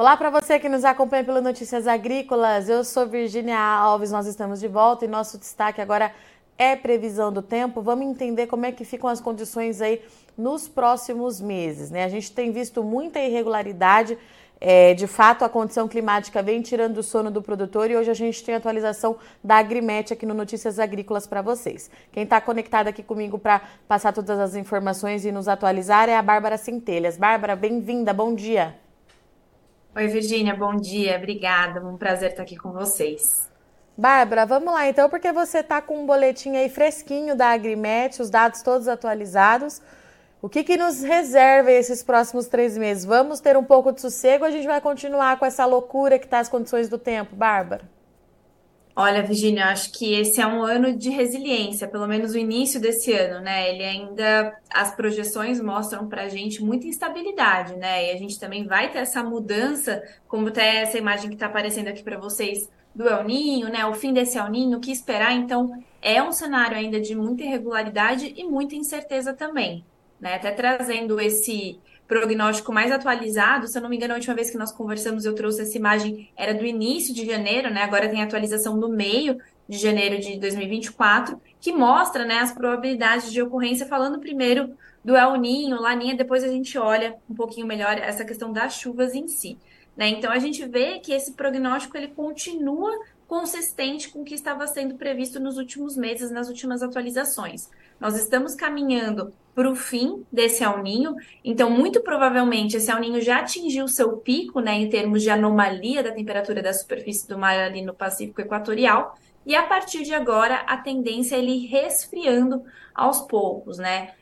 Olá para você que nos acompanha pelo Notícias Agrícolas. Eu sou Virginia Alves, nós estamos de volta e nosso destaque agora é previsão do tempo. Vamos entender como é que ficam as condições aí nos próximos meses, né? A gente tem visto muita irregularidade. É, de fato, a condição climática vem tirando o sono do produtor e hoje a gente tem atualização da Agrimet aqui no Notícias Agrícolas para vocês. Quem está conectado aqui comigo para passar todas as informações e nos atualizar é a Bárbara Centelhas. Bárbara, bem-vinda, bom dia. Oi, Virgínia, bom dia, obrigada. Um prazer estar aqui com vocês. Bárbara, vamos lá então, porque você está com um boletim aí fresquinho da Agrimet, os dados todos atualizados. O que, que nos reserva esses próximos três meses? Vamos ter um pouco de sossego ou a gente vai continuar com essa loucura que está as condições do tempo, Bárbara? Olha, Virginia, acho que esse é um ano de resiliência, pelo menos o início desse ano, né? Ele ainda, as projeções mostram para a gente muita instabilidade, né? E a gente também vai ter essa mudança, como até essa imagem que está aparecendo aqui para vocês do El Ninho, né? O fim desse El Ninho, o que esperar? Então, é um cenário ainda de muita irregularidade e muita incerteza também, né? Até trazendo esse prognóstico mais atualizado. Se eu não me engano, a última vez que nós conversamos, eu trouxe essa imagem, era do início de janeiro, né? Agora tem atualização do meio de janeiro de 2024, que mostra né, as probabilidades de ocorrência, falando primeiro do El Ninho, Laninha, depois a gente olha um pouquinho melhor essa questão das chuvas em si. Né? Então a gente vê que esse prognóstico ele continua consistente com o que estava sendo previsto nos últimos meses, nas últimas atualizações. Nós estamos caminhando para o fim desse El Ninho, então muito provavelmente esse El Ninho já atingiu seu pico, né, em termos de anomalia da temperatura da superfície do mar ali no Pacífico Equatorial, e a partir de agora a tendência é ele resfriando aos poucos, né?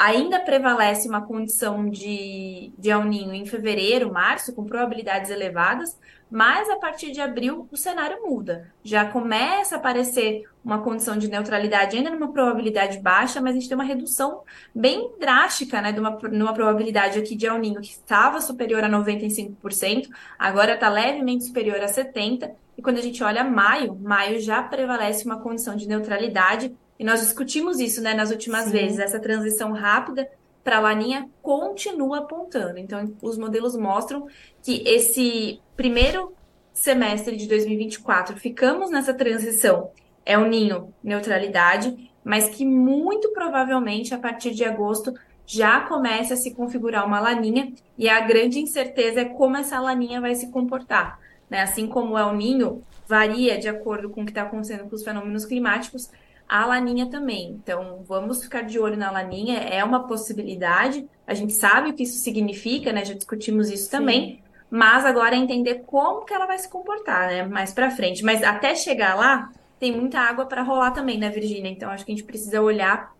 Ainda prevalece uma condição de, de El Ninho em fevereiro, março, com probabilidades elevadas, mas a partir de abril o cenário muda. Já começa a aparecer uma condição de neutralidade, ainda numa probabilidade baixa, mas a gente tem uma redução bem drástica, né, de uma, numa probabilidade aqui de El Ninho que estava superior a 95%, agora está levemente superior a 70%, e quando a gente olha maio, maio já prevalece uma condição de neutralidade e nós discutimos isso né, nas últimas Sim. vezes, essa transição rápida para a laninha continua apontando. Então, os modelos mostram que esse primeiro semestre de 2024 ficamos nessa transição é o ninho neutralidade, mas que muito provavelmente a partir de agosto já começa a se configurar uma laninha e a grande incerteza é como essa laninha vai se comportar. Né? Assim como é o ninho varia de acordo com o que está acontecendo com os fenômenos climáticos, a laninha também. Então, vamos ficar de olho na laninha, é uma possibilidade. A gente sabe o que isso significa, né? Já discutimos isso Sim. também. Mas agora é entender como que ela vai se comportar, né? Mais para frente. Mas até chegar lá, tem muita água para rolar também, né, Virgínia? Então, acho que a gente precisa olhar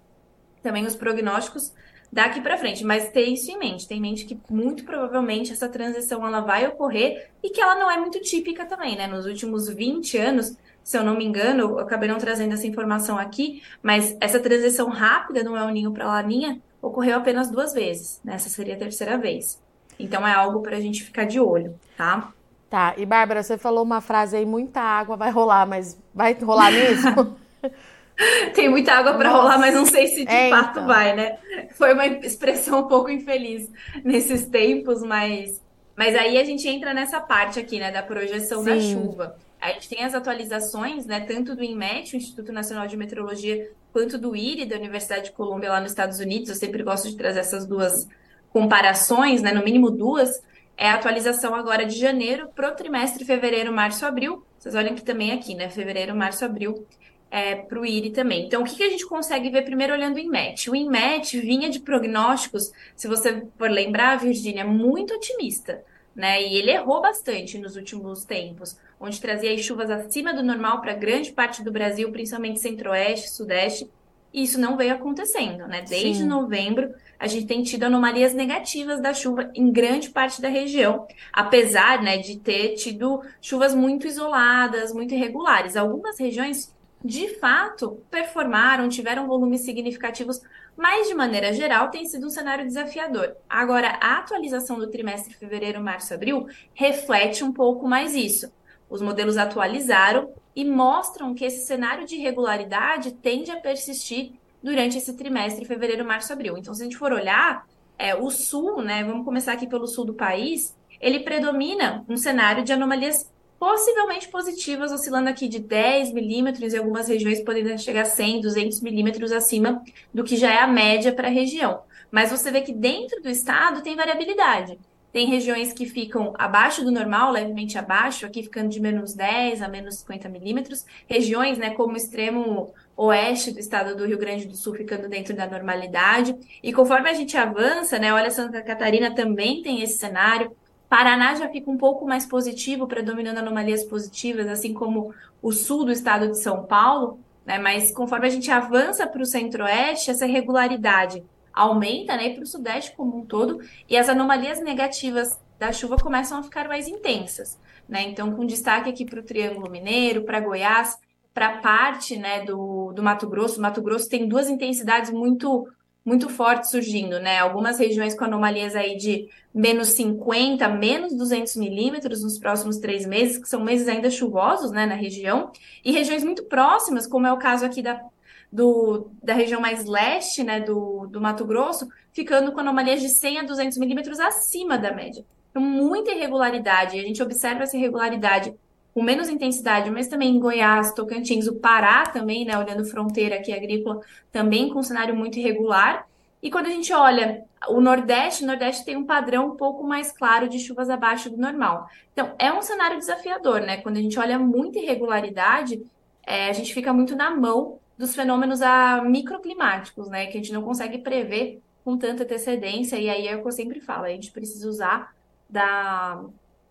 também os prognósticos daqui para frente, mas ter isso em mente, ter em mente que muito provavelmente essa transição ela vai ocorrer e que ela não é muito típica também, né? Nos últimos 20 anos, se eu não me engano, eu acabei não trazendo essa informação aqui, mas essa transição rápida do El Ninho para Laninha ocorreu apenas duas vezes, né? Essa seria a terceira vez. Então é algo para a gente ficar de olho, tá? Tá, e Bárbara, você falou uma frase aí, muita água vai rolar, mas vai rolar mesmo? Tem muita água para rolar, mas não sei se de é, fato então. vai, né? Foi uma expressão um pouco infeliz nesses tempos, mas, mas aí a gente entra nessa parte aqui, né, da projeção Sim. da chuva. A gente tem as atualizações, né, tanto do INMET, o Instituto Nacional de Meteorologia, quanto do IRI, da Universidade de Colômbia, lá nos Estados Unidos. Eu sempre gosto de trazer essas duas comparações, né, no mínimo duas. É a atualização agora de janeiro para o trimestre fevereiro, março, abril. Vocês olhem que também aqui, né, fevereiro, março, abril, é, para o IRI também. Então, o que, que, a gente consegue ver primeiro olhando o INMET? O INMET vinha de prognósticos, se você for lembrar, Virgínia, muito otimista, né? E ele errou bastante nos últimos tempos onde trazia chuvas acima do normal para grande parte do Brasil, principalmente centro-oeste, sudeste, e isso não veio acontecendo, né? Desde Sim. novembro, a gente tem tido anomalias negativas da chuva em grande parte da região, apesar né, de ter tido chuvas muito isoladas, muito irregulares. Algumas regiões, de fato, performaram, tiveram volumes significativos, mas de maneira geral tem sido um cenário desafiador. Agora, a atualização do trimestre fevereiro, março, abril reflete um pouco mais isso. Os modelos atualizaram e mostram que esse cenário de irregularidade tende a persistir durante esse trimestre, fevereiro, março, abril. Então, se a gente for olhar, é, o sul, né? Vamos começar aqui pelo sul do país. ele predomina um cenário de anomalias possivelmente positivas, oscilando aqui de 10 milímetros, em algumas regiões podendo chegar a 100, 200 milímetros acima do que já é a média para a região. Mas você vê que dentro do estado tem variabilidade. Tem regiões que ficam abaixo do normal, levemente abaixo, aqui ficando de menos 10 a menos 50 milímetros. Regiões, né, como o extremo oeste do estado do Rio Grande do Sul ficando dentro da normalidade. E conforme a gente avança, né, olha, Santa Catarina também tem esse cenário. Paraná já fica um pouco mais positivo, predominando anomalias positivas, assim como o sul do estado de São Paulo. Né, mas conforme a gente avança para o centro-oeste, essa irregularidade aumenta, né, e para o Sudeste como um todo, e as anomalias negativas da chuva começam a ficar mais intensas, né? Então, com destaque aqui para o Triângulo Mineiro, para Goiás, para parte, né, do, do Mato Grosso. Mato Grosso tem duas intensidades muito muito fortes surgindo, né? Algumas regiões com anomalias aí de menos 50, menos 200 milímetros nos próximos três meses, que são meses ainda chuvosos, né, na região, e regiões muito próximas, como é o caso aqui da do, da região mais leste, né, do, do Mato Grosso, ficando com anomalias de 100 a 200 milímetros acima da média. Então, muita irregularidade. A gente observa essa irregularidade com menos intensidade, mas também em Goiás, Tocantins, o Pará também, né, olhando fronteira aqui agrícola, também com um cenário muito irregular. E quando a gente olha o Nordeste, o Nordeste tem um padrão um pouco mais claro de chuvas abaixo do normal. Então, é um cenário desafiador, né? Quando a gente olha muita irregularidade, é, a gente fica muito na mão dos fenômenos a microclimáticos, né? Que a gente não consegue prever com tanta antecedência, e aí é o que eu sempre falo, a gente precisa usar da,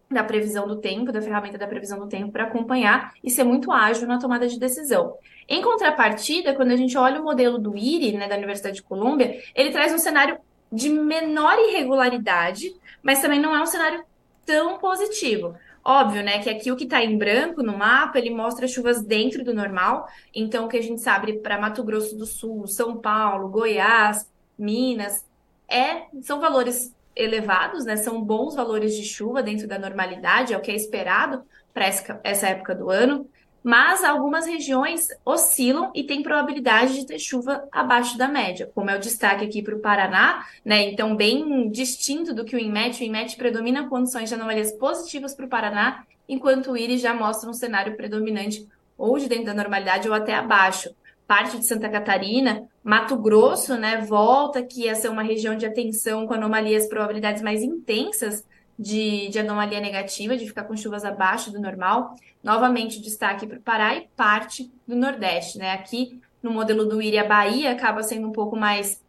da previsão do tempo, da ferramenta da previsão do tempo para acompanhar e ser muito ágil na tomada de decisão. Em contrapartida, quando a gente olha o modelo do IRI, né, da Universidade de Colômbia, ele traz um cenário de menor irregularidade, mas também não é um cenário tão positivo. Óbvio, né, que aqui o que está em branco no mapa, ele mostra chuvas dentro do normal. Então, o que a gente sabe para Mato Grosso do Sul, São Paulo, Goiás, Minas, é, são valores elevados, né? São bons valores de chuva dentro da normalidade, é o que é esperado para essa época do ano mas algumas regiões oscilam e têm probabilidade de ter chuva abaixo da média, como é o destaque aqui para o Paraná, né? Então, bem distinto do que o INMET. O INMET predomina condições de anomalias positivas para o Paraná, enquanto o IRIS já mostra um cenário predominante ou de dentro da normalidade ou até abaixo. Parte de Santa Catarina, Mato Grosso, né, volta aqui a ser uma região de atenção com anomalias, probabilidades mais intensas de, de anomalia negativa, de ficar com chuvas abaixo do normal. Novamente, destaque para o Pará e parte do Nordeste. Né? Aqui, no modelo do IRI, a Bahia acaba sendo um pouco mais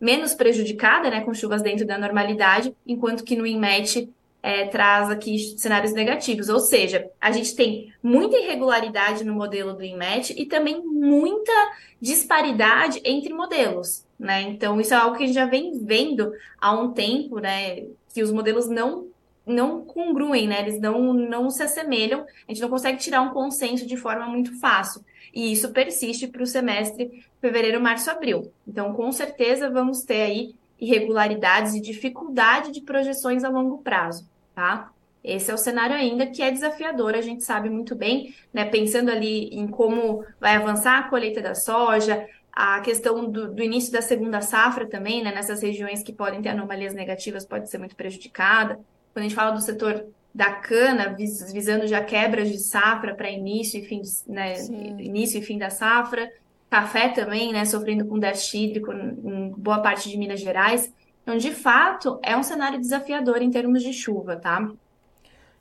menos prejudicada, né, com chuvas dentro da normalidade, enquanto que no INMET é, traz aqui cenários negativos. Ou seja, a gente tem muita irregularidade no modelo do INMET e também muita disparidade entre modelos. Né? Então, isso é algo que a gente já vem vendo há um tempo, né? Que os modelos não não congruem, né? Eles não, não se assemelham, a gente não consegue tirar um consenso de forma muito fácil. E isso persiste para o semestre fevereiro, março, abril. Então, com certeza, vamos ter aí irregularidades e dificuldade de projeções a longo prazo, tá? Esse é o cenário ainda que é desafiador, a gente sabe muito bem, né? Pensando ali em como vai avançar a colheita da soja, a questão do, do início da segunda safra também, né? Nessas regiões que podem ter anomalias negativas, pode ser muito prejudicada quando a gente fala do setor da cana, vis, visando já quebras de safra para início e fim, né, início e fim da safra, café também, né, sofrendo com déficit hídrico em boa parte de Minas Gerais. Então, de fato, é um cenário desafiador em termos de chuva, tá?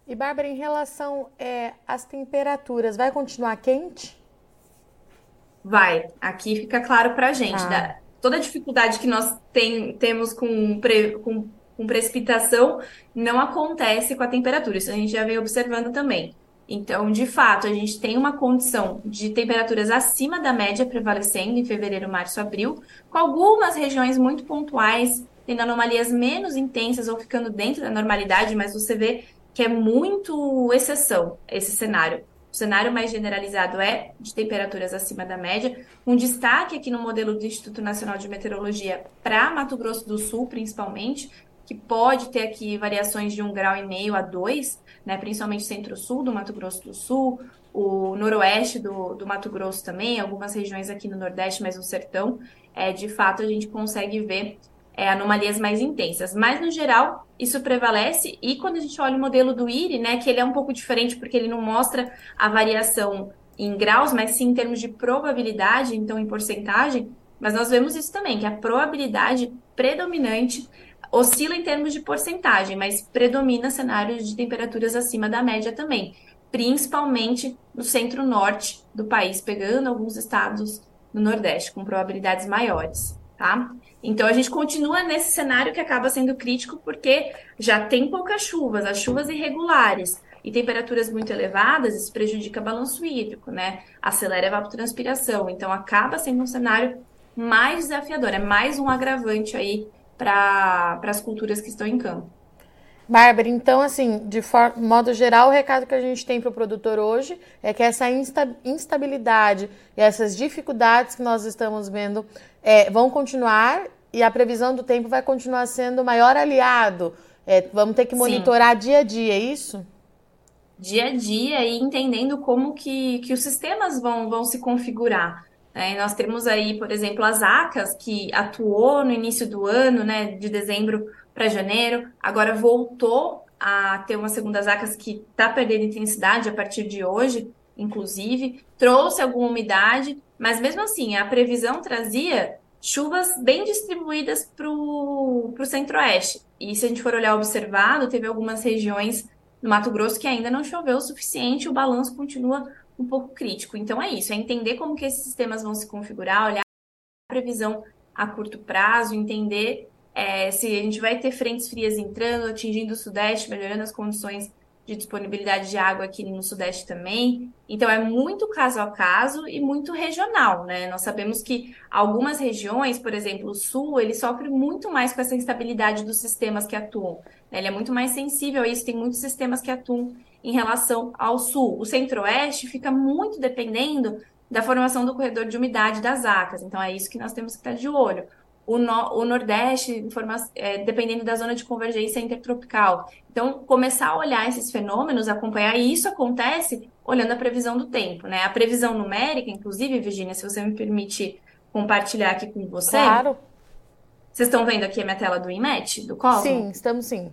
E, Bárbara, em relação é, às temperaturas, vai continuar quente? Vai. Aqui fica claro para a gente. Ah. Da, toda a dificuldade que nós tem, temos com, pre, com com precipitação não acontece com a temperatura. Isso a gente já vem observando também. Então, de fato, a gente tem uma condição de temperaturas acima da média prevalecendo em fevereiro, março, abril, com algumas regiões muito pontuais tendo anomalias menos intensas ou ficando dentro da normalidade, mas você vê que é muito exceção esse cenário. O cenário mais generalizado é de temperaturas acima da média, um destaque aqui no modelo do Instituto Nacional de Meteorologia para Mato Grosso do Sul, principalmente, que pode ter aqui variações de um grau e meio a dois, né, principalmente centro-sul do Mato Grosso do Sul, o noroeste do, do Mato Grosso também, algumas regiões aqui no Nordeste, mas no sertão, é, de fato a gente consegue ver é, anomalias mais intensas. Mas, no geral, isso prevalece. E quando a gente olha o modelo do IRI, né, que ele é um pouco diferente porque ele não mostra a variação em graus, mas sim em termos de probabilidade, então em porcentagem, mas nós vemos isso também, que a probabilidade predominante oscila em termos de porcentagem, mas predomina cenários de temperaturas acima da média também, principalmente no centro-norte do país, pegando alguns estados no Nordeste, com probabilidades maiores, tá? Então a gente continua nesse cenário que acaba sendo crítico porque já tem poucas chuvas, as chuvas irregulares e temperaturas muito elevadas, isso prejudica o balanço hídrico, né? Acelera a evapotranspiração. Então acaba sendo um cenário mais desafiador, é mais um agravante aí para as culturas que estão em campo. Bárbara, então, assim, de modo geral, o recado que a gente tem para o produtor hoje é que essa insta instabilidade e essas dificuldades que nós estamos vendo é, vão continuar e a previsão do tempo vai continuar sendo o maior aliado. É, vamos ter que monitorar Sim. dia a dia, é isso? Dia a dia e entendendo como que, que os sistemas vão, vão se configurar. Né? nós temos aí, por exemplo, as ACAS, que atuou no início do ano, né, de dezembro para janeiro, agora voltou a ter uma segunda ACAS que está perdendo intensidade a partir de hoje, inclusive, trouxe alguma umidade, mas mesmo assim, a previsão trazia chuvas bem distribuídas para o centro-oeste. E se a gente for olhar observado, teve algumas regiões no Mato Grosso que ainda não choveu o suficiente, o balanço continua um pouco crítico. Então é isso, é entender como que esses sistemas vão se configurar, olhar a previsão a curto prazo, entender é, se a gente vai ter frentes frias entrando, atingindo o sudeste, melhorando as condições de disponibilidade de água aqui no Sudeste também. Então, é muito caso a caso e muito regional, né? Nós sabemos que algumas regiões, por exemplo, o Sul, ele sofre muito mais com essa instabilidade dos sistemas que atuam. Né? Ele é muito mais sensível a isso, tem muitos sistemas que atuam em relação ao Sul. O Centro-Oeste fica muito dependendo da formação do corredor de umidade das acas. Então, é isso que nós temos que estar de olho o, no, o Nordeste, é, dependendo da zona de convergência intertropical. Então, começar a olhar esses fenômenos, acompanhar, e isso acontece olhando a previsão do tempo, né? A previsão numérica, inclusive, Virginia, se você me permite compartilhar aqui com você. Claro. Vocês estão vendo aqui a minha tela do IMET, do Cosmo? Sim, estamos sim.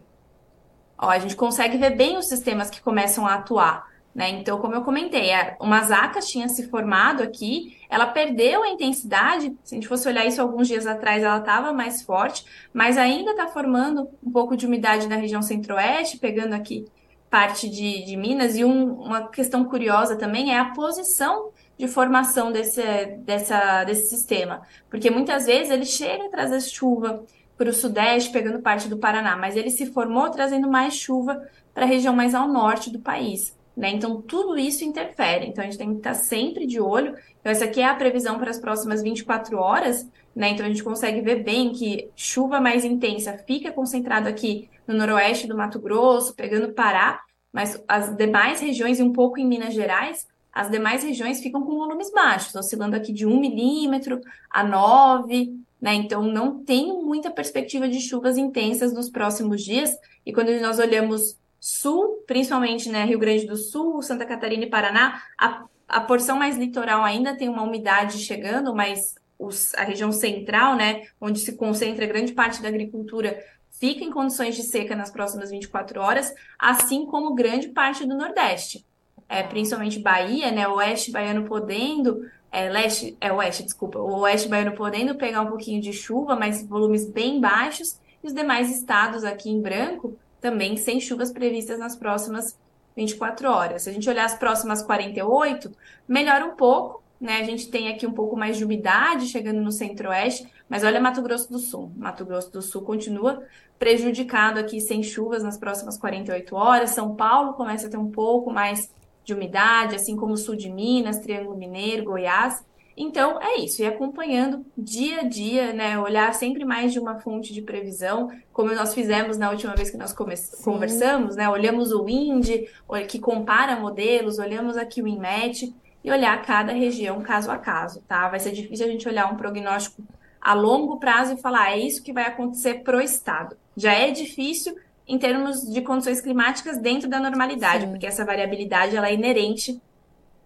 Ó, a gente consegue ver bem os sistemas que começam a atuar. Né? Então, como eu comentei, uma zaca tinha se formado aqui, ela perdeu a intensidade. Se a gente fosse olhar isso alguns dias atrás, ela estava mais forte, mas ainda está formando um pouco de umidade na região centro-oeste, pegando aqui parte de, de Minas. E um, uma questão curiosa também é a posição de formação desse, dessa, desse sistema, porque muitas vezes ele chega a trazer chuva para o sudeste, pegando parte do Paraná, mas ele se formou trazendo mais chuva para a região mais ao norte do país. Né? Então, tudo isso interfere. Então, a gente tem que estar sempre de olho. Então, essa aqui é a previsão para as próximas 24 horas. Né? Então, a gente consegue ver bem que chuva mais intensa fica concentrada aqui no noroeste do Mato Grosso, pegando Pará, mas as demais regiões, e um pouco em Minas Gerais, as demais regiões ficam com volumes baixos, oscilando aqui de 1 milímetro a 9, né? Então, não tem muita perspectiva de chuvas intensas nos próximos dias. E quando nós olhamos sul, principalmente né, Rio Grande do Sul, Santa Catarina e Paraná, a, a porção mais litoral ainda tem uma umidade chegando, mas os, a região central, né, onde se concentra grande parte da agricultura, fica em condições de seca nas próximas 24 horas, assim como grande parte do Nordeste. É, principalmente Bahia, né, oeste baiano podendo, é, leste, é oeste, desculpa, o oeste baiano podendo pegar um pouquinho de chuva, mas volumes bem baixos, e os demais estados aqui em branco também sem chuvas previstas nas próximas 24 horas. Se a gente olhar as próximas 48, melhora um pouco, né? A gente tem aqui um pouco mais de umidade chegando no centro-oeste, mas olha Mato Grosso do Sul. Mato Grosso do Sul continua prejudicado aqui sem chuvas nas próximas 48 horas. São Paulo começa a ter um pouco mais de umidade, assim como o sul de Minas, Triângulo Mineiro, Goiás. Então, é isso, e acompanhando dia a dia, né? Olhar sempre mais de uma fonte de previsão, como nós fizemos na última vez que nós conversamos, né? Olhamos o INDE, que compara modelos, olhamos aqui o INMET e olhar cada região caso a caso, tá? Vai ser difícil a gente olhar um prognóstico a longo prazo e falar, é isso que vai acontecer pro estado. Já é difícil em termos de condições climáticas dentro da normalidade, Sim. porque essa variabilidade ela é inerente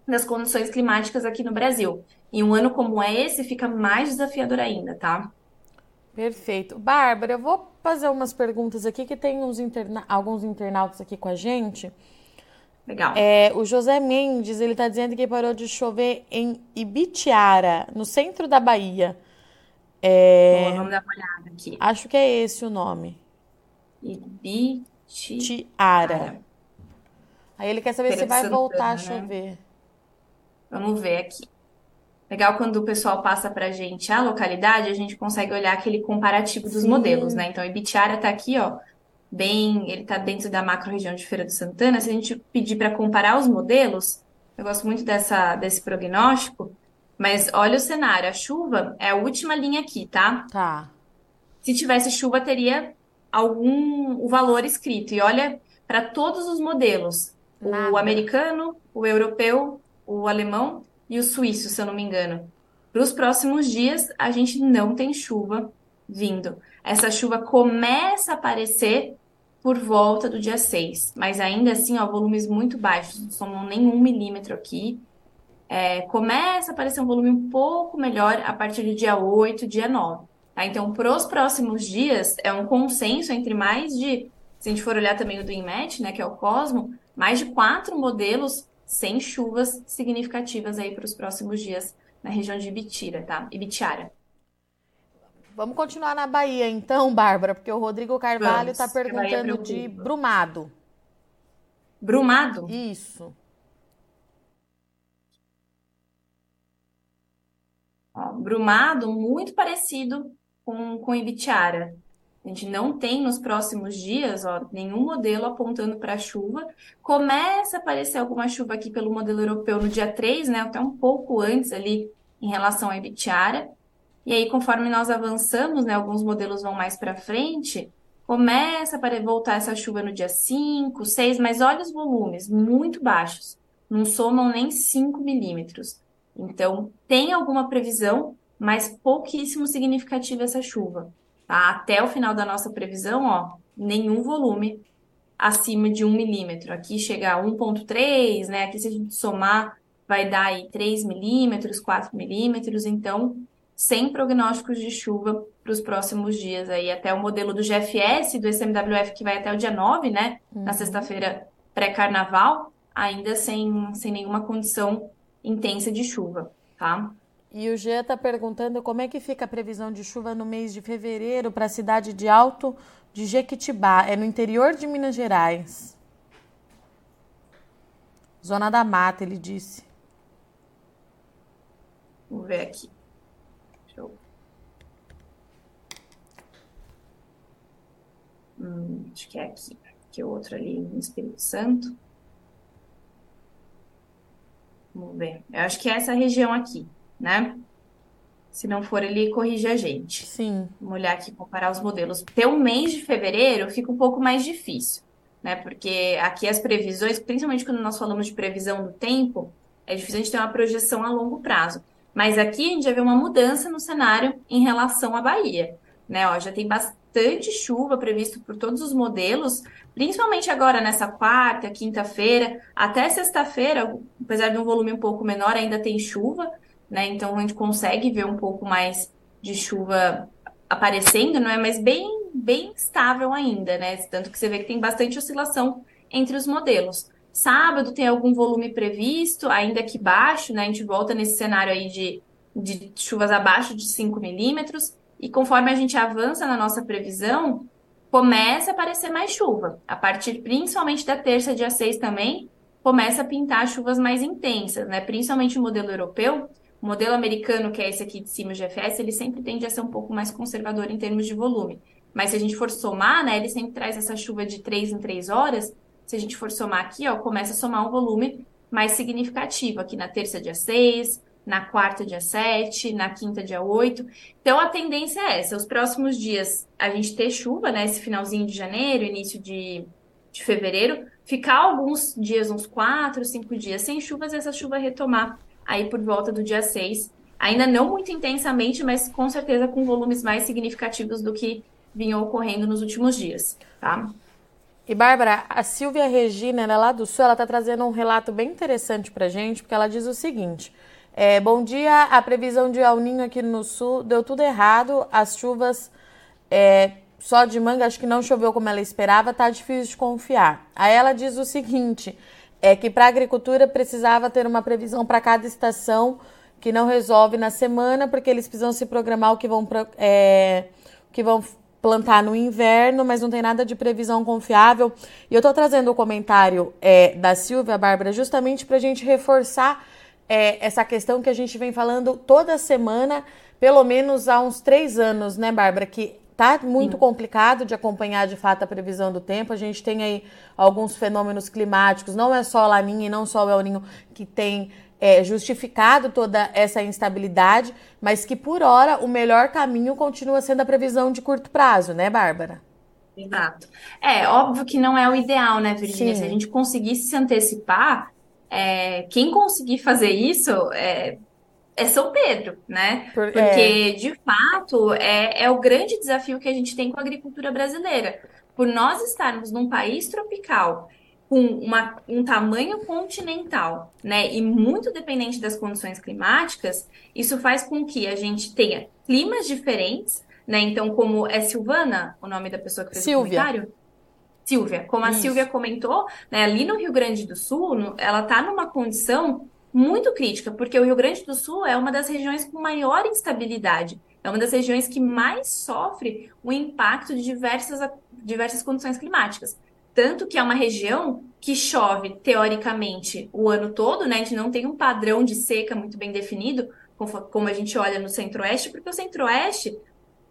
das condições climáticas aqui no Brasil. E um ano como esse fica mais desafiador ainda, tá? Perfeito. Bárbara, eu vou fazer umas perguntas aqui que tem uns interna alguns internautas aqui com a gente. Legal. É, o José Mendes, ele está dizendo que parou de chover em Ibitiara, no centro da Bahia. É, vamos dar uma olhada aqui. Acho que é esse o nome. Ibitiara. Aí ele quer saber Feira se vai Santana, voltar a né? chover. Né? Vamos ver aqui. Legal quando o pessoal passa para a gente a localidade, a gente consegue olhar aquele comparativo dos Sim. modelos, né? Então, Ibitiara está aqui, ó, bem, ele está dentro da macro-região de Feira do Santana. Se a gente pedir para comparar os modelos, eu gosto muito dessa, desse prognóstico, mas olha o cenário, a chuva é a última linha aqui, tá? Tá. Se tivesse chuva, teria algum o valor escrito. E olha para todos os modelos, Nada. o americano, o europeu, o alemão e o suíço, se eu não me engano. Para os próximos dias, a gente não tem chuva vindo. Essa chuva começa a aparecer por volta do dia 6, mas ainda assim, ó, volumes muito baixos, não somam nenhum milímetro aqui. É, começa a aparecer um volume um pouco melhor a partir do dia 8, dia 9. Tá? Então, para os próximos dias, é um consenso entre mais de, se a gente for olhar também o do INMET, né, que é o Cosmo, mais de quatro modelos sem chuvas significativas aí para os próximos dias na região de Ibitira, tá? Ibitiara. Vamos continuar na Bahia, então, Bárbara, porque o Rodrigo Carvalho está perguntando de Brumado. Brumado? Isso. Brumado, muito parecido com, com Ibitiara. A gente não tem nos próximos dias ó, nenhum modelo apontando para chuva. Começa a aparecer alguma chuva aqui pelo modelo europeu no dia 3, né? Até um pouco antes ali em relação à Ibitiara. E aí, conforme nós avançamos, né, alguns modelos vão mais para frente, começa a voltar essa chuva no dia 5, 6, mas olha os volumes, muito baixos, não somam nem 5 milímetros. Então, tem alguma previsão, mas pouquíssimo significativa essa chuva. Tá? Até o final da nossa previsão, ó, nenhum volume acima de 1 milímetro. Aqui chega a 1,3, né? Aqui, se a gente somar, vai dar aí 3 milímetros, 4 milímetros. Então, sem prognósticos de chuva para os próximos dias aí, até o modelo do GFS, do SMWF, que vai até o dia 9, né, uhum. na sexta-feira pré-carnaval, ainda sem, sem nenhuma condição intensa de chuva, tá? E o Gê está perguntando como é que fica a previsão de chuva no mês de fevereiro para a cidade de Alto de Jequitibá, é no interior de Minas Gerais. Zona da Mata, ele disse. Vamos ver aqui. Hum, acho que é aqui. Que é outro ali no Espírito Santo. Vamos ver. Eu acho que é essa região aqui, né? Se não for, ele corrige a gente. Sim. Vamos olhar aqui, comparar os modelos. Ter um mês de fevereiro fica um pouco mais difícil, né? Porque aqui as previsões, principalmente quando nós falamos de previsão do tempo, é difícil a gente ter uma projeção a longo prazo. Mas aqui a gente já vê uma mudança no cenário em relação à Bahia. Né? Ó, já tem bastante chuva previsto por todos os modelos, principalmente agora nessa quarta, quinta-feira, até sexta-feira, apesar de um volume um pouco menor, ainda tem chuva, né? Então a gente consegue ver um pouco mais de chuva aparecendo, não é? Mas bem, bem estável ainda, né? Tanto que você vê que tem bastante oscilação entre os modelos. Sábado tem algum volume previsto, ainda que baixo, né? A gente volta nesse cenário aí de, de chuvas abaixo de 5 milímetros. E conforme a gente avança na nossa previsão, começa a aparecer mais chuva. A partir principalmente da terça, dia 6 também, começa a pintar chuvas mais intensas, né? Principalmente o modelo europeu. O modelo americano, que é esse aqui de cima, o GFS, ele sempre tende a ser um pouco mais conservador em termos de volume. Mas se a gente for somar, né, ele sempre traz essa chuva de 3 em 3 horas, se a gente for somar aqui, ó, começa a somar um volume mais significativo aqui na terça, dia 6, na quarta, dia 7, na quinta, dia 8. Então, a tendência é essa. Os próximos dias, a gente ter chuva, né? Esse finalzinho de janeiro, início de, de fevereiro. Ficar alguns dias, uns 4, 5 dias sem chuvas, essa chuva retomar aí por volta do dia 6. Ainda não muito intensamente, mas com certeza com volumes mais significativos do que vinham ocorrendo nos últimos dias, tá? E Bárbara, a Silvia Regina, ela é lá do Sul, ela está trazendo um relato bem interessante para gente, porque ela diz o seguinte: é, bom dia, a previsão de El Ninho aqui no Sul deu tudo errado, as chuvas é, só de manga, acho que não choveu como ela esperava, tá difícil de confiar. Aí ela diz o seguinte: é que para a agricultura precisava ter uma previsão para cada estação que não resolve na semana, porque eles precisam se programar o que vão, é, que vão plantar no inverno, mas não tem nada de previsão confiável. E eu estou trazendo o comentário é, da Silvia, Bárbara, justamente para a gente reforçar é, essa questão que a gente vem falando toda semana, pelo menos há uns três anos, né, Bárbara? Que tá muito Sim. complicado de acompanhar de fato a previsão do tempo. A gente tem aí alguns fenômenos climáticos, não é só a Laninha e não só o El Ninho que tem é, justificado toda essa instabilidade, mas que por hora o melhor caminho continua sendo a previsão de curto prazo, né, Bárbara? Exato. É óbvio que não é o ideal, né, Virginia? Sim. Se a gente conseguisse se antecipar, é, quem conseguir fazer isso é, é São Pedro, né? Por, Porque, é... de fato, é, é o grande desafio que a gente tem com a agricultura brasileira. Por nós estarmos num país tropical com uma, um tamanho continental, né, e muito dependente das condições climáticas, isso faz com que a gente tenha climas diferentes, né? Então, como é Silvana, o nome da pessoa que fez Silvia. o comentário? Silvia. Como a isso. Silvia comentou, né, ali no Rio Grande do Sul, no, ela está numa condição muito crítica, porque o Rio Grande do Sul é uma das regiões com maior instabilidade. É uma das regiões que mais sofre o impacto de diversas, diversas condições climáticas. Tanto que é uma região que chove, teoricamente, o ano todo, né? A gente não tem um padrão de seca muito bem definido, como a gente olha no centro-oeste, porque o centro-oeste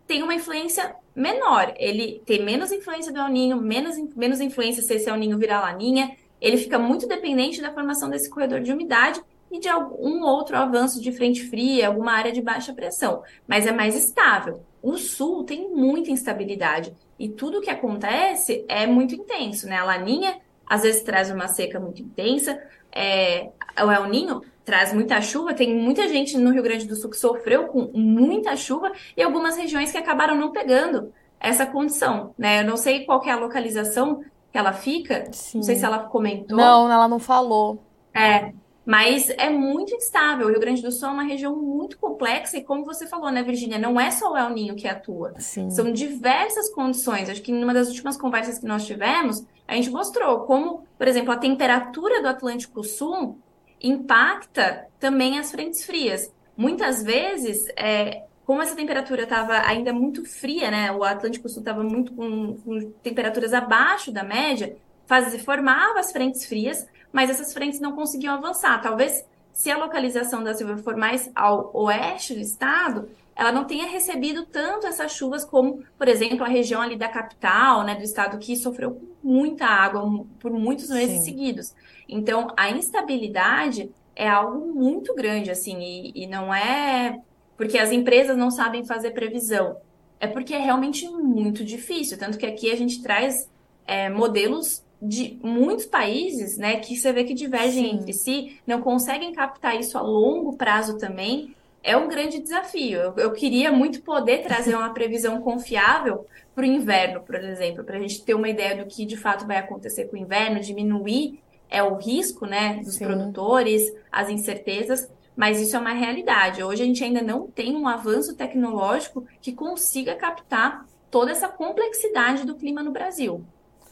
tem uma influência menor. Ele tem menos influência do El Ninho, menos, menos influência se esse El Ninho virar laninha. Ele fica muito dependente da formação desse corredor de umidade e de algum outro avanço de frente fria, alguma área de baixa pressão, mas é mais estável. O sul tem muita instabilidade e tudo que acontece é muito intenso, né? A laninha às vezes traz uma seca muito intensa, é, o El Ninho traz muita chuva, tem muita gente no Rio Grande do Sul que sofreu com muita chuva e algumas regiões que acabaram não pegando essa condição, né? Eu não sei qual é a localização que ela fica, Sim. não sei se ela comentou. Não, ela não falou. É, mas é muito instável. O Rio Grande do Sul é uma região muito complexa e, como você falou, né, Virginia, não é só o El Ninho que atua. Sim. São diversas condições. Acho que numa das últimas conversas que nós tivemos, a gente mostrou como, por exemplo, a temperatura do Atlântico Sul impacta também as frentes frias. Muitas vezes, é, como essa temperatura estava ainda muito fria, né? O Atlântico Sul estava muito com, com, temperaturas abaixo da média, faz, formava as frentes frias, mas essas frentes não conseguiam avançar. Talvez se a localização da Silva for mais ao oeste do estado, ela não tenha recebido tanto essas chuvas como, por exemplo, a região ali da capital, né, do estado que sofreu muita água por muitos meses Sim. seguidos. Então, a instabilidade é algo muito grande, assim, e, e não é porque as empresas não sabem fazer previsão, é porque é realmente muito difícil. Tanto que aqui a gente traz é, modelos de muitos países, né, que você vê que divergem Sim. entre si, não conseguem captar isso a longo prazo também, é um grande desafio. Eu, eu queria muito poder trazer uma previsão confiável para o inverno, por exemplo, para a gente ter uma ideia do que de fato vai acontecer com o inverno, diminuir é o risco, né, dos Sim. produtores, as incertezas, mas isso é uma realidade. Hoje a gente ainda não tem um avanço tecnológico que consiga captar toda essa complexidade do clima no Brasil.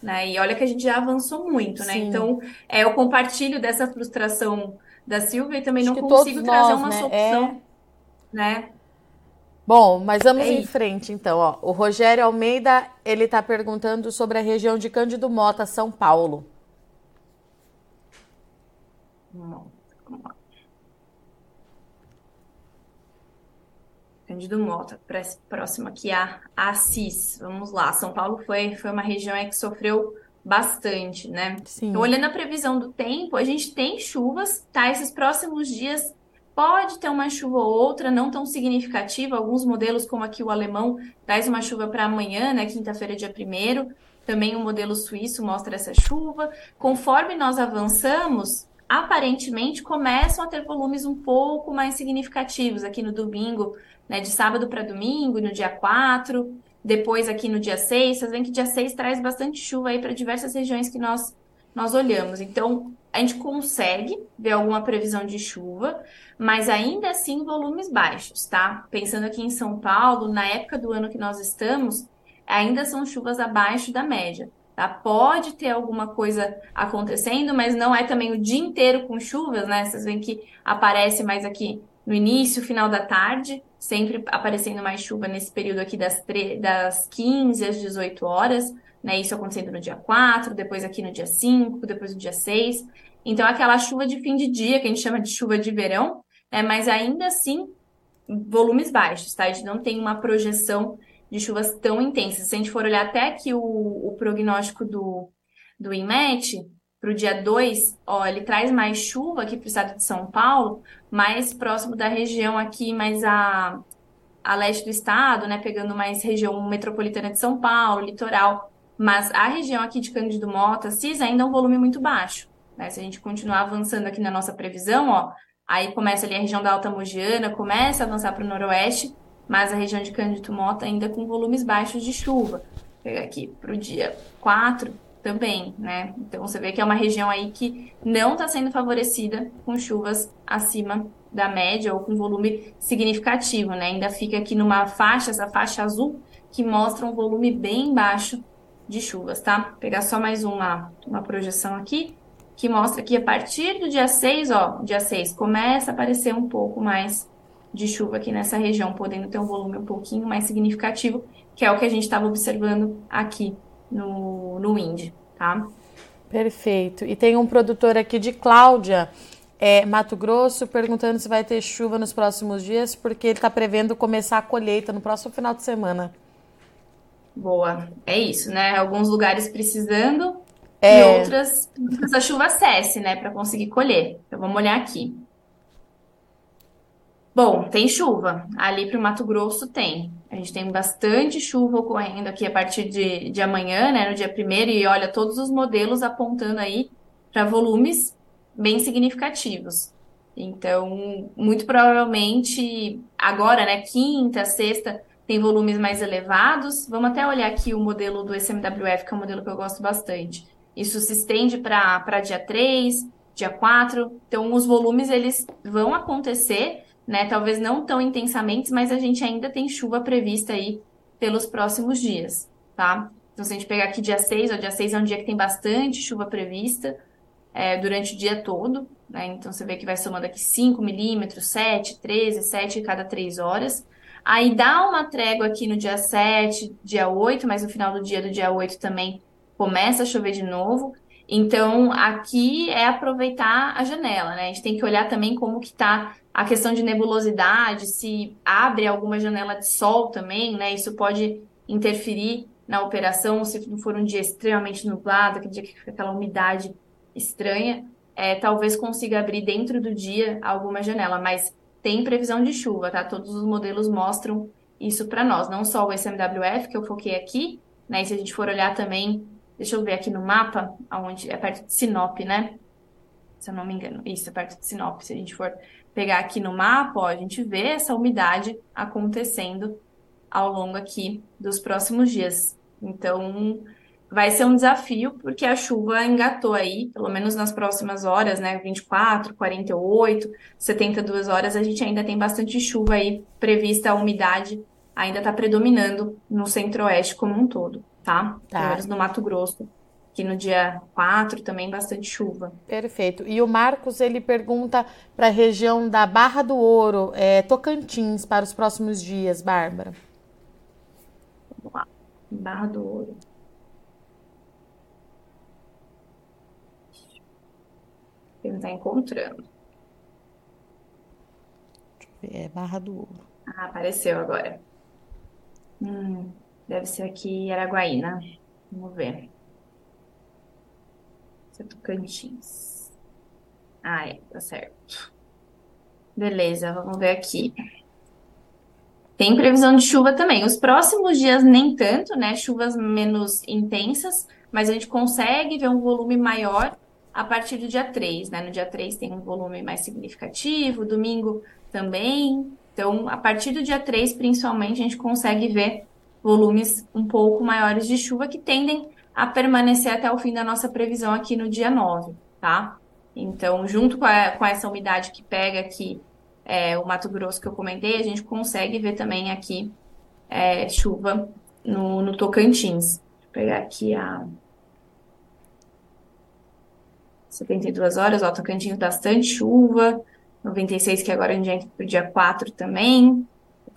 Né? E olha que a gente já avançou muito, né? Então, é, eu compartilho dessa frustração da Silvia e também Acho não consigo trazer nós, uma né? solução, é... né? Bom, mas vamos é em frente então. Ó. O Rogério Almeida ele está perguntando sobre a região de Cândido Mota, São Paulo. Não. Cândido Mota, próximo aqui a Assis. Vamos lá, São Paulo foi, foi uma região que sofreu bastante, né? Sim. Então, olhando a previsão do tempo, a gente tem chuvas, tá? Esses próximos dias pode ter uma chuva ou outra, não tão significativa. Alguns modelos, como aqui o alemão, traz uma chuva para amanhã, né? Quinta-feira, dia 1 Também o modelo suíço mostra essa chuva. Conforme nós avançamos, aparentemente começam a ter volumes um pouco mais significativos. Aqui no domingo né, de sábado para domingo, no dia 4, depois aqui no dia 6. Vocês veem que dia 6 traz bastante chuva aí para diversas regiões que nós, nós olhamos. Então, a gente consegue ver alguma previsão de chuva, mas ainda assim volumes baixos, tá? Pensando aqui em São Paulo, na época do ano que nós estamos, ainda são chuvas abaixo da média. Tá? Pode ter alguma coisa acontecendo, mas não é também o dia inteiro com chuvas, né? Vocês veem que aparece mais aqui no início, final da tarde, sempre aparecendo mais chuva nesse período aqui das, das 15 às 18 horas, né? Isso acontecendo no dia 4, depois aqui no dia 5, depois no dia 6. Então, aquela chuva de fim de dia, que a gente chama de chuva de verão, né? Mas ainda assim, volumes baixos, tá? A gente não tem uma projeção de chuvas tão intensas. Se a gente for olhar até aqui o, o prognóstico do, do INMET, para o dia 2, ó, ele traz mais chuva aqui para o estado de São Paulo, mais próximo da região aqui, mais a, a leste do estado, né? Pegando mais região metropolitana de São Paulo, litoral. Mas a região aqui de Cândido Mota, CIS, ainda é um volume muito baixo. Né? Se a gente continuar avançando aqui na nossa previsão, ó, aí começa ali a região da Alta Mogiana, começa a avançar para o noroeste, mas a região de Cândido Mota ainda com volumes baixos de chuva. Vou pegar aqui para o dia 4 também, né? Então você vê que é uma região aí que não está sendo favorecida com chuvas acima da média ou com volume significativo, né? Ainda fica aqui numa faixa, essa faixa azul, que mostra um volume bem baixo de chuvas, tá? Vou pegar só mais uma, uma projeção aqui, que mostra que a partir do dia 6, ó, dia 6, começa a aparecer um pouco mais de chuva aqui nessa região, podendo ter um volume um pouquinho mais significativo, que é o que a gente estava observando aqui no, no Wind, tá? Perfeito. E tem um produtor aqui de Cláudia, é, Mato Grosso, perguntando se vai ter chuva nos próximos dias, porque ele está prevendo começar a colheita no próximo final de semana. Boa, é isso, né? Alguns lugares precisando é... e outras a chuva cesse, né, para conseguir colher. Então vamos olhar aqui. Bom, tem chuva. Ali para o Mato Grosso tem. A gente tem bastante chuva ocorrendo aqui a partir de, de amanhã, né, no dia primeiro, e olha, todos os modelos apontando aí para volumes bem significativos. Então, muito provavelmente agora, né, quinta, sexta, tem volumes mais elevados. Vamos até olhar aqui o modelo do SMWF, que é um modelo que eu gosto bastante. Isso se estende para dia 3, dia 4. Então, os volumes eles vão acontecer né? Talvez não tão intensamente, mas a gente ainda tem chuva prevista aí pelos próximos dias, tá? Então, se a gente pegar aqui dia 6, o dia 6 é um dia que tem bastante chuva prevista é, durante o dia todo, né? Então, você vê que vai somando aqui 5 milímetros, 7, 13, 7 cada 3 horas. Aí dá uma trégua aqui no dia 7, dia 8, mas no final do dia do dia 8 também começa a chover de novo. Então, aqui é aproveitar a janela, né? A gente tem que olhar também como que tá a questão de nebulosidade, se abre alguma janela de sol também, né? Isso pode interferir na operação, se não for um dia extremamente nublado, aquele dia que fica aquela umidade estranha, é, talvez consiga abrir dentro do dia alguma janela, mas tem previsão de chuva, tá? Todos os modelos mostram isso para nós, não só o SMWF, que eu foquei aqui, né? E se a gente for olhar também, deixa eu ver aqui no mapa, aonde é perto de Sinop, né? Se eu não me engano, isso é perto de Sinop, se a gente for pegar aqui no mapa, ó, a gente vê essa umidade acontecendo ao longo aqui dos próximos dias. Então, vai ser um desafio, porque a chuva engatou aí, pelo menos nas próximas horas, né? 24, 48, 72 horas, a gente ainda tem bastante chuva aí prevista, a umidade ainda está predominando no centro-oeste como um todo, tá? tá? Pelo menos no Mato Grosso que no dia 4 também bastante chuva. Perfeito. E o Marcos ele pergunta para a região da Barra do Ouro, é, Tocantins, para os próximos dias, Bárbara. Vamos lá. Barra do Ouro. Ele está encontrando. É Barra do Ouro. Ah, apareceu agora. Hum, deve ser aqui Araguaína. Vamos ver. Tocantins. Ah, é, tá certo. Beleza, vamos ver aqui. Tem previsão de chuva também. Os próximos dias, nem tanto, né? Chuvas menos intensas, mas a gente consegue ver um volume maior a partir do dia 3, né? No dia 3 tem um volume mais significativo, domingo também. Então, a partir do dia 3, principalmente, a gente consegue ver volumes um pouco maiores de chuva que tendem a permanecer até o fim da nossa previsão aqui no dia 9, tá? Então, junto com, a, com essa umidade que pega aqui é, o Mato Grosso que eu comentei, a gente consegue ver também aqui é, chuva no, no Tocantins. Vou pegar aqui a 72 horas, ó, Tocantins bastante chuva, 96 que agora a gente entra pro dia 4 também,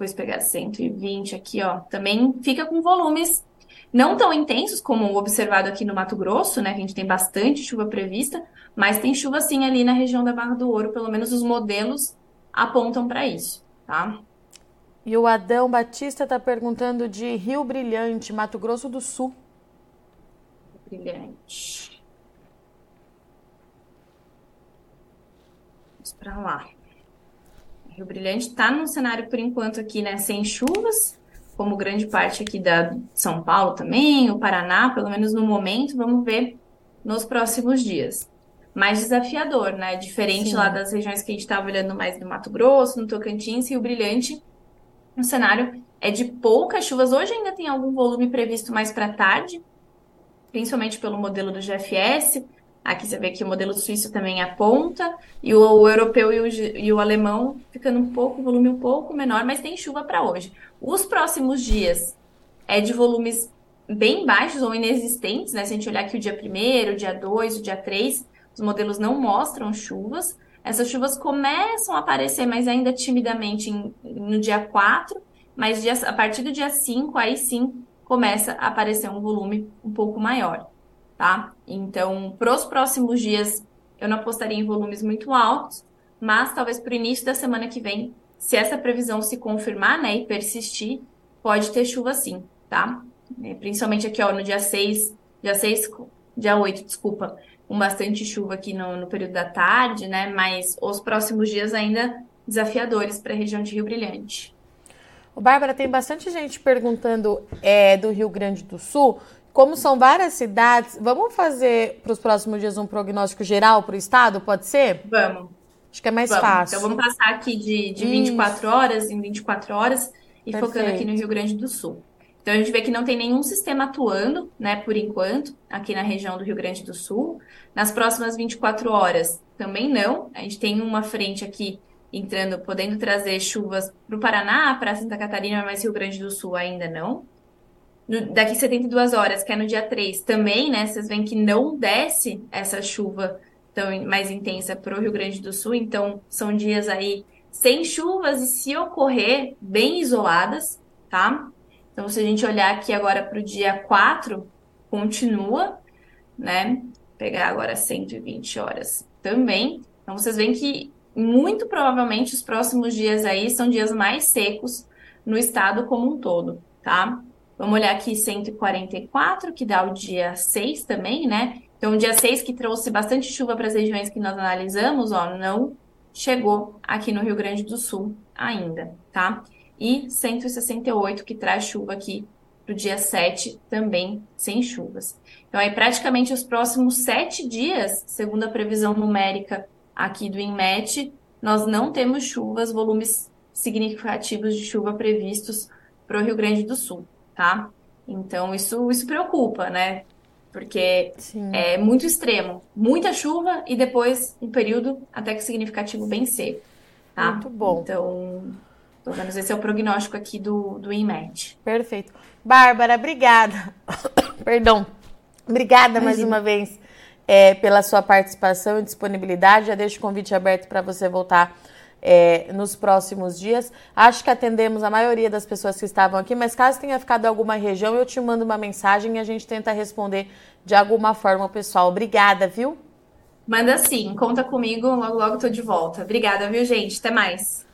depois pegar 120 aqui, ó, também fica com volumes não tão intensos como observado aqui no Mato Grosso, né, que a gente tem bastante chuva prevista, mas tem chuva sim ali na região da Barra do Ouro, pelo menos os modelos apontam para isso, tá? E o Adão Batista está perguntando de Rio Brilhante, Mato Grosso do Sul. Brilhante. Vamos para lá. Rio Brilhante está num cenário, por enquanto, aqui, né, sem chuvas, como grande parte aqui da São Paulo também, o Paraná, pelo menos no momento, vamos ver nos próximos dias. Mais desafiador, né? Diferente Sim. lá das regiões que a gente estava olhando mais no Mato Grosso, no Tocantins e o Brilhante, o cenário é de poucas chuvas. Hoje ainda tem algum volume previsto mais para tarde, principalmente pelo modelo do GFS, Aqui você vê que o modelo suíço também aponta, e o, o europeu e o, e o, alemão ficando um pouco, volume um pouco menor, mas tem chuva para hoje. Os próximos dias é de volumes bem baixos ou inexistentes, né? Se a gente olhar aqui o dia 1 o dia 2, o dia 3, os modelos não mostram chuvas. Essas chuvas começam a aparecer, mas ainda timidamente em, no dia 4, mas dia, a partir do dia 5, aí sim começa a aparecer um volume um pouco maior tá? Então, para os próximos dias, eu não apostaria em volumes muito altos, mas talvez para o início da semana que vem, se essa previsão se confirmar, né, e persistir, pode ter chuva sim, tá? É, principalmente aqui, ó, no dia 6, dia 6, dia 8, desculpa, com bastante chuva aqui no, no período da tarde, né? Mas os próximos dias ainda desafiadores para a região de Rio Brilhante. Bárbara, tem bastante gente perguntando é, do Rio Grande do Sul como são várias cidades, vamos fazer para os próximos dias um prognóstico geral para o estado? Pode ser? Vamos. Acho que é mais vamos. fácil. Então vamos passar aqui de, de 24 horas em 24 horas e Perfeito. focando aqui no Rio Grande do Sul. Então a gente vê que não tem nenhum sistema atuando, né, por enquanto, aqui na região do Rio Grande do Sul. Nas próximas 24 horas também não. A gente tem uma frente aqui entrando, podendo trazer chuvas para o Paraná, para Santa Catarina, mas Rio Grande do Sul ainda não no, daqui 72 horas, que é no dia 3, também, né? Vocês veem que não desce essa chuva tão mais intensa para o Rio Grande do Sul, então são dias aí sem chuvas e se ocorrer, bem isoladas, tá? Então, se a gente olhar aqui agora para o dia 4, continua, né? Pegar agora 120 horas também. Então, vocês veem que muito provavelmente os próximos dias aí são dias mais secos no estado como um todo, tá? Vamos olhar aqui 144, que dá o dia 6 também, né? Então, o dia 6 que trouxe bastante chuva para as regiões que nós analisamos, ó, não chegou aqui no Rio Grande do Sul ainda, tá? E 168 que traz chuva aqui para o dia 7 também sem chuvas. Então, aí praticamente os próximos sete dias, segundo a previsão numérica aqui do INMET, nós não temos chuvas, volumes significativos de chuva previstos para o Rio Grande do Sul tá? Então isso, isso preocupa, né? Porque Sim. é muito extremo. Muita chuva e depois um período até que significativo bem seco. Tá? Muito bom. Então, pelo menos esse é o prognóstico aqui do, do INMET. Perfeito. Bárbara, obrigada. Perdão. Obrigada Imagina. mais uma vez é, pela sua participação e disponibilidade. Já deixo o convite aberto para você voltar é, nos próximos dias. Acho que atendemos a maioria das pessoas que estavam aqui, mas caso tenha ficado alguma região, eu te mando uma mensagem e a gente tenta responder de alguma forma, pessoal. Obrigada, viu? Manda sim, conta comigo, logo logo tô de volta. Obrigada, viu, gente? Até mais.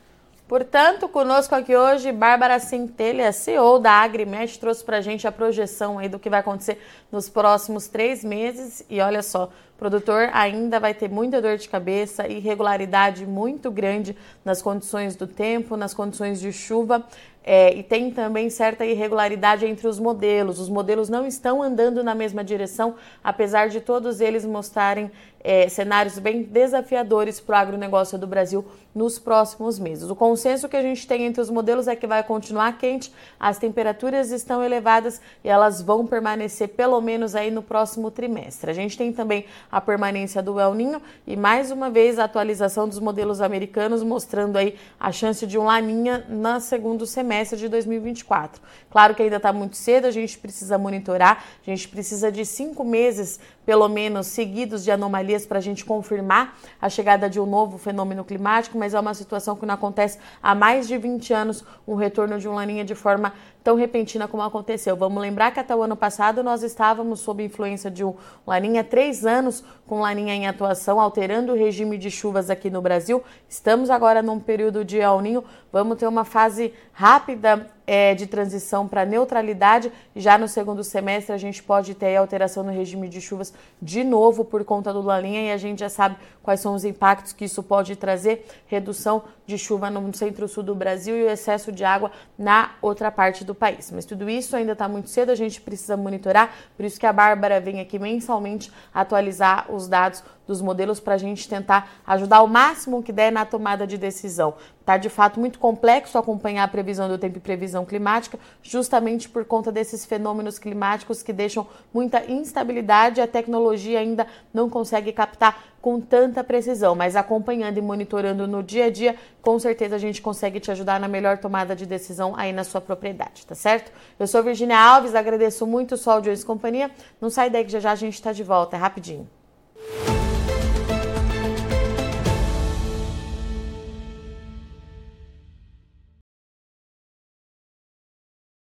Portanto, conosco aqui hoje, Bárbara Centelha, CEO da Agrimet, trouxe para a gente a projeção aí do que vai acontecer nos próximos três meses. E olha só, o produtor ainda vai ter muita dor de cabeça, irregularidade muito grande nas condições do tempo, nas condições de chuva. É, e tem também certa irregularidade entre os modelos. Os modelos não estão andando na mesma direção, apesar de todos eles mostrarem é, cenários bem desafiadores para o agronegócio do Brasil nos próximos meses. O consenso que a gente tem entre os modelos é que vai continuar quente, as temperaturas estão elevadas e elas vão permanecer pelo menos aí no próximo trimestre. A gente tem também a permanência do El Ninho e mais uma vez a atualização dos modelos americanos mostrando aí a chance de um laninha no segundo semestre de 2024. Claro que ainda está muito cedo, a gente precisa monitorar, a gente precisa de cinco meses pelo menos seguidos de anomalias para a gente confirmar a chegada de um novo fenômeno climático, mas é uma situação que não acontece há mais de 20 anos, um retorno de um laninha de forma tão repentina como aconteceu. Vamos lembrar que até o ano passado nós estávamos sob influência de um laninha, três anos com laninha em atuação, alterando o regime de chuvas aqui no Brasil. Estamos agora num período de El Ninho, vamos ter uma fase rápida é, de transição para neutralidade. Já no segundo semestre a gente pode ter alteração no regime de chuvas de novo por conta do Laninha e a gente já sabe quais são os impactos que isso pode trazer: redução de chuva no centro-sul do Brasil e o excesso de água na outra parte do país. Mas tudo isso ainda está muito cedo, a gente precisa monitorar, por isso que a Bárbara vem aqui mensalmente atualizar os dados dos modelos para a gente tentar ajudar o máximo que der na tomada de decisão. Tá de fato muito complexo acompanhar a previsão do tempo e previsão climática, justamente por conta desses fenômenos climáticos que deixam muita instabilidade e a tecnologia ainda não consegue captar com tanta precisão, mas acompanhando e monitorando no dia a dia, com certeza a gente consegue te ajudar na melhor tomada de decisão aí na sua propriedade, tá certo? Eu sou Virginia Alves, agradeço muito o Sol de hoje companhia. Não sai daí que já já a gente está de volta, é rapidinho.